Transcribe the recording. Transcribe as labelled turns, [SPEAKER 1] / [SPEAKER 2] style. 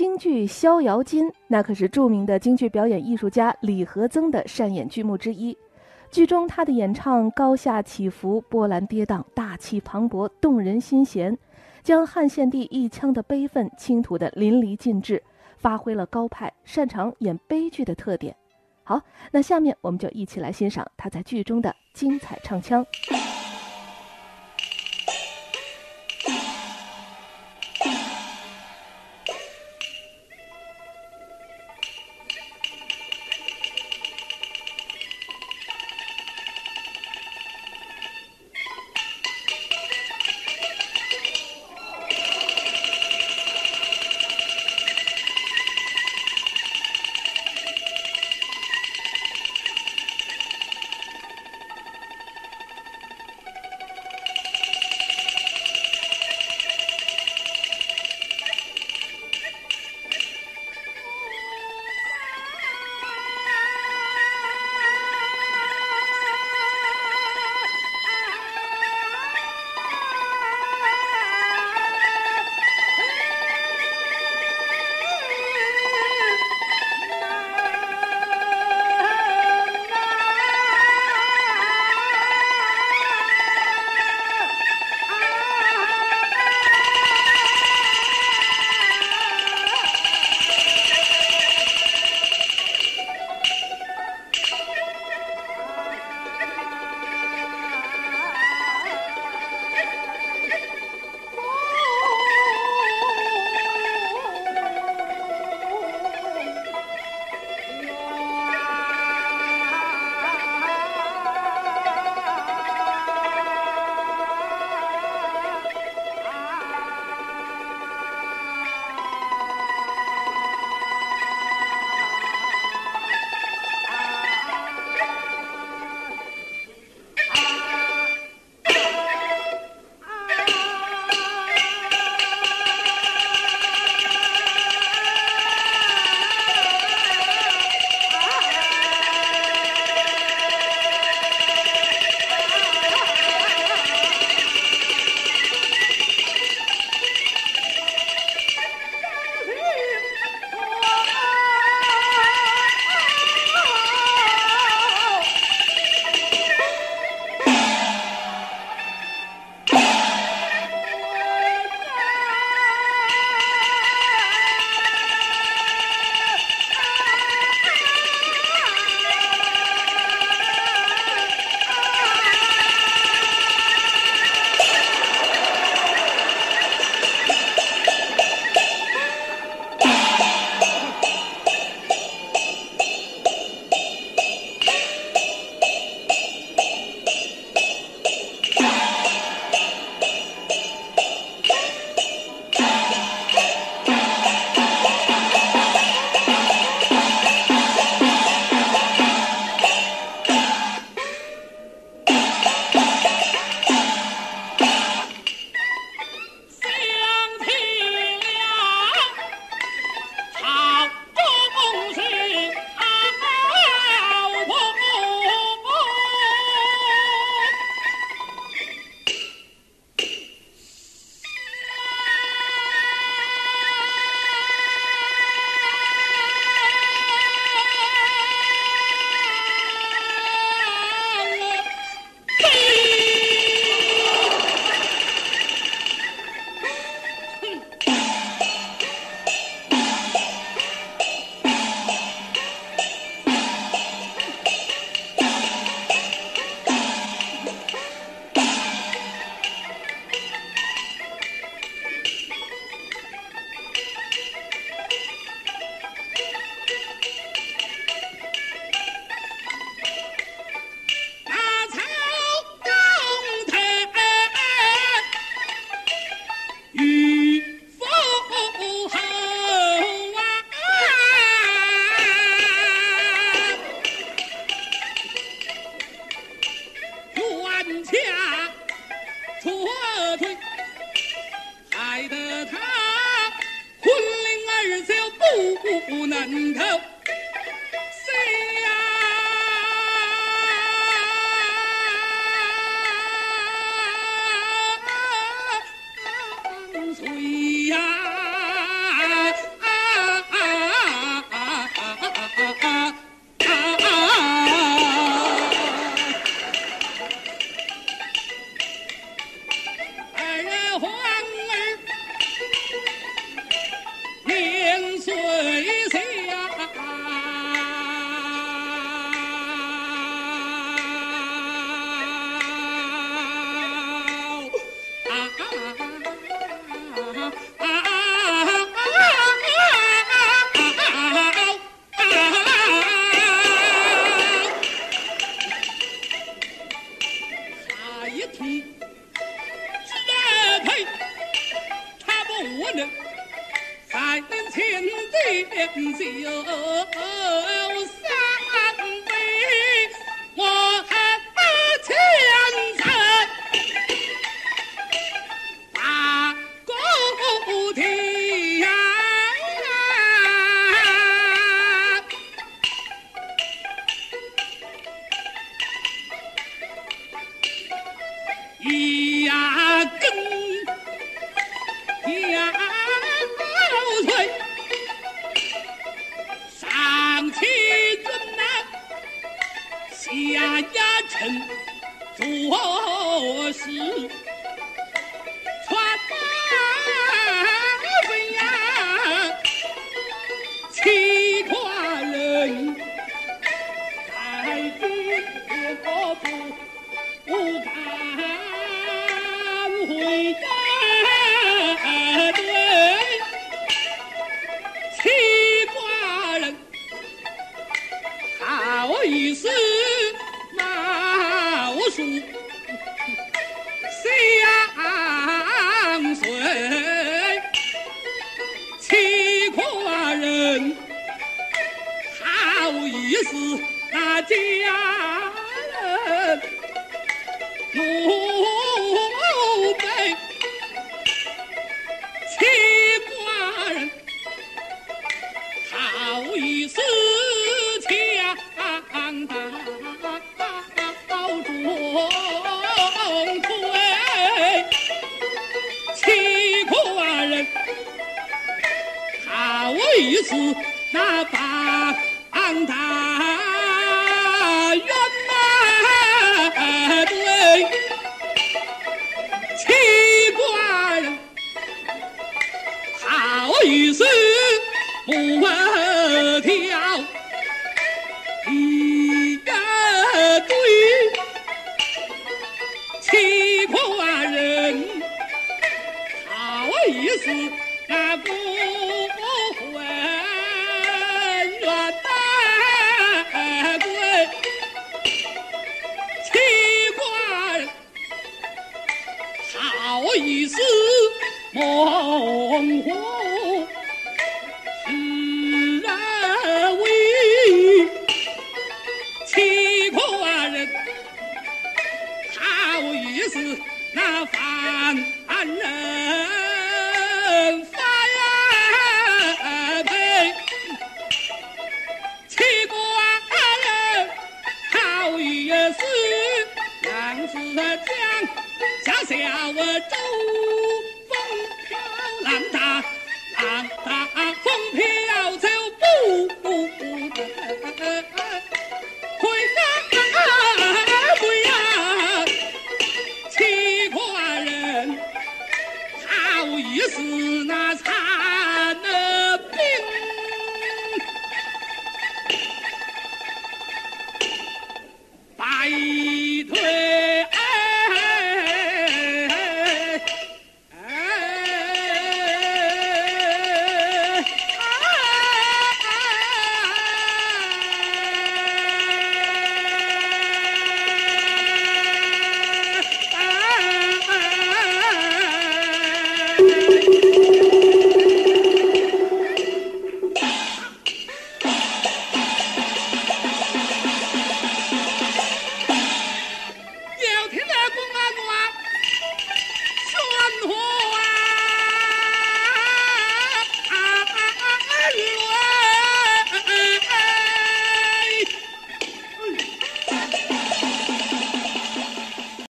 [SPEAKER 1] 京剧《逍遥津》，那可是著名的京剧表演艺术家李和曾的擅演剧目之一。剧中他的演唱高下起伏、波澜跌宕、大气磅礴、动人心弦，将汉献帝一腔的悲愤倾吐得淋漓尽致，发挥了高派擅长演悲剧的特点。好，那下面我们就一起来欣赏他在剧中的精彩唱腔。
[SPEAKER 2] 臣妾错害得他魂灵儿就不能投降好意思闹书，相随欺寡人，好意思那家。一次那把安胎怨怼妻寡人好一似不挑中华是人为，七个人好于死那犯人发呀，七个人好于死，梁子江下下我。风飘走不回回呀，奇怪人，好意思那。